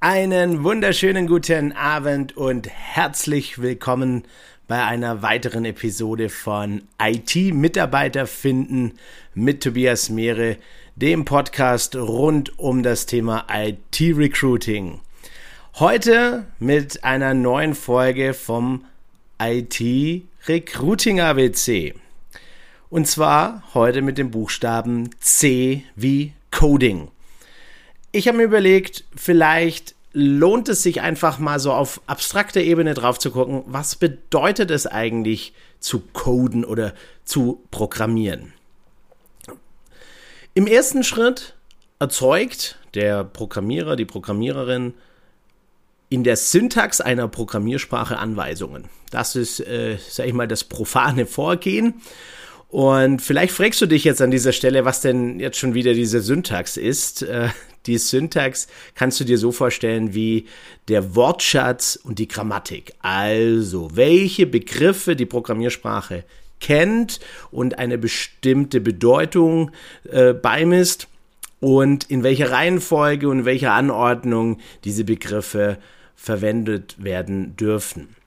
Einen wunderschönen guten Abend und herzlich willkommen bei einer weiteren Episode von IT-Mitarbeiter finden mit Tobias Mehre, dem Podcast rund um das Thema IT-Recruiting. Heute mit einer neuen Folge vom IT-Recruiting ABC. Und zwar heute mit dem Buchstaben C wie Coding ich habe mir überlegt, vielleicht lohnt es sich einfach mal so auf abstrakter Ebene drauf zu gucken, was bedeutet es eigentlich zu coden oder zu programmieren. Im ersten Schritt erzeugt der Programmierer, die Programmiererin in der Syntax einer Programmiersprache Anweisungen. Das ist, äh, sag ich mal, das profane Vorgehen. Und vielleicht fragst du dich jetzt an dieser Stelle, was denn jetzt schon wieder diese Syntax ist. Äh, die Syntax kannst du dir so vorstellen wie der Wortschatz und die Grammatik. Also, welche Begriffe die Programmiersprache kennt und eine bestimmte Bedeutung äh, beimisst und in welcher Reihenfolge und in welcher Anordnung diese Begriffe verwendet werden dürfen.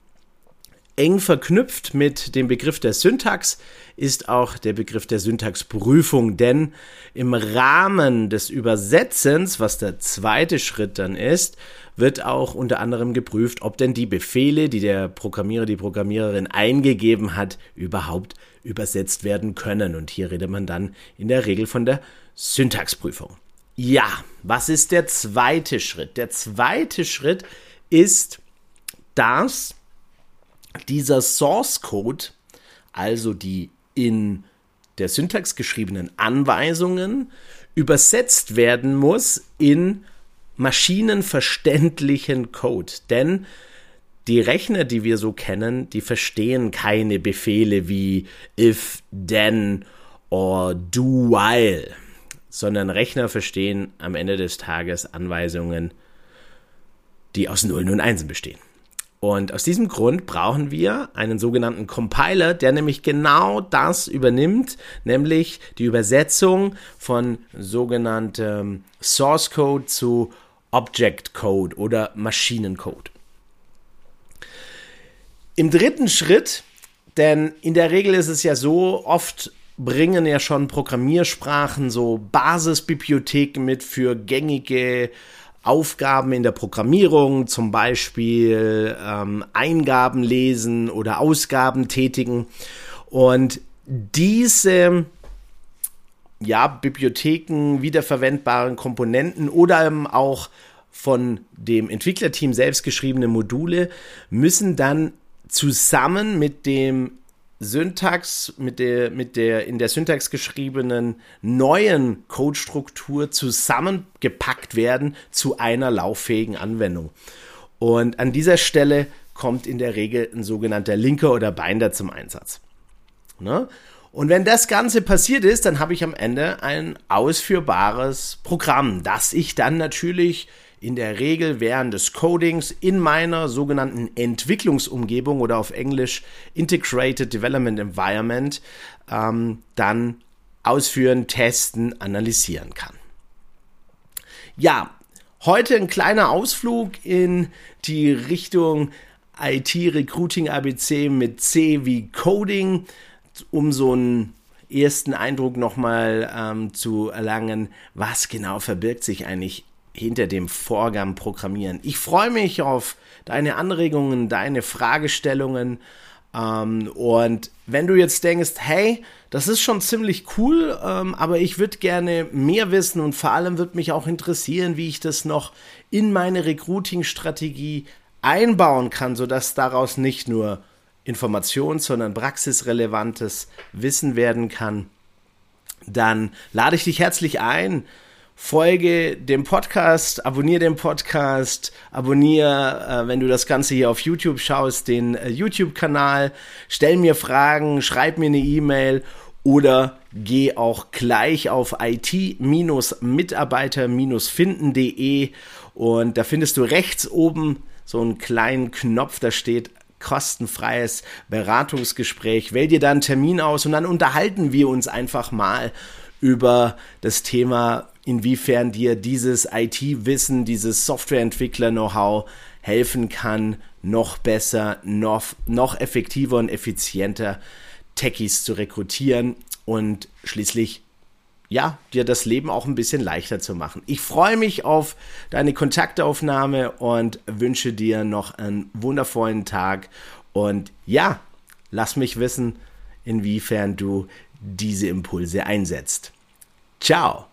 Eng verknüpft mit dem Begriff der Syntax ist auch der Begriff der Syntaxprüfung, denn im Rahmen des Übersetzens, was der zweite Schritt dann ist, wird auch unter anderem geprüft, ob denn die Befehle, die der Programmierer, die Programmiererin eingegeben hat, überhaupt übersetzt werden können. Und hier redet man dann in der Regel von der Syntaxprüfung. Ja, was ist der zweite Schritt? Der zweite Schritt ist, dass dieser Source Code, also die in der Syntax geschriebenen Anweisungen, übersetzt werden muss in maschinenverständlichen Code. Denn die Rechner, die wir so kennen, die verstehen keine Befehle wie if, then or do while, sondern Rechner verstehen am Ende des Tages Anweisungen, die aus Nullen und Einsen bestehen. Und aus diesem Grund brauchen wir einen sogenannten Compiler, der nämlich genau das übernimmt, nämlich die Übersetzung von sogenanntem Source Code zu Object Code oder Maschinencode. Im dritten Schritt, denn in der Regel ist es ja so, oft bringen ja schon Programmiersprachen so Basisbibliotheken mit für gängige Aufgaben in der Programmierung, zum Beispiel ähm, Eingaben lesen oder Ausgaben tätigen. Und diese ja, Bibliotheken, wiederverwendbaren Komponenten oder eben auch von dem Entwicklerteam selbst geschriebene Module müssen dann zusammen mit dem Syntax, mit der, mit der in der Syntax geschriebenen neuen Codestruktur zusammengepackt werden zu einer lauffähigen Anwendung. Und an dieser Stelle kommt in der Regel ein sogenannter Linker oder Binder zum Einsatz. Ne? Und wenn das Ganze passiert ist, dann habe ich am Ende ein ausführbares Programm, das ich dann natürlich in der Regel während des Codings in meiner sogenannten Entwicklungsumgebung oder auf Englisch Integrated Development Environment ähm, dann ausführen, testen, analysieren kann. Ja, heute ein kleiner Ausflug in die Richtung IT Recruiting ABC mit C wie Coding, um so einen ersten Eindruck nochmal ähm, zu erlangen, was genau verbirgt sich eigentlich hinter dem Vorgang Programmieren. Ich freue mich auf deine Anregungen, deine Fragestellungen. Ähm, und wenn du jetzt denkst, hey, das ist schon ziemlich cool, ähm, aber ich würde gerne mehr wissen und vor allem würde mich auch interessieren, wie ich das noch in meine Recruiting-Strategie einbauen kann, sodass daraus nicht nur Informations-, sondern praxisrelevantes Wissen werden kann, dann lade ich dich herzlich ein, folge dem Podcast, abonniere den Podcast, abonniere, äh, wenn du das Ganze hier auf YouTube schaust, den äh, YouTube-Kanal, stell mir Fragen, schreib mir eine E-Mail oder geh auch gleich auf it-mitarbeiter-finden.de und da findest du rechts oben so einen kleinen Knopf, da steht kostenfreies Beratungsgespräch. Wähl dir da einen Termin aus und dann unterhalten wir uns einfach mal über das Thema inwiefern dir dieses IT-Wissen, dieses Softwareentwickler-Know-how helfen kann, noch besser, noch, noch effektiver und effizienter Techies zu rekrutieren und schließlich ja, dir das Leben auch ein bisschen leichter zu machen. Ich freue mich auf deine Kontaktaufnahme und wünsche dir noch einen wundervollen Tag. Und ja, lass mich wissen, inwiefern du diese Impulse einsetzt. Ciao!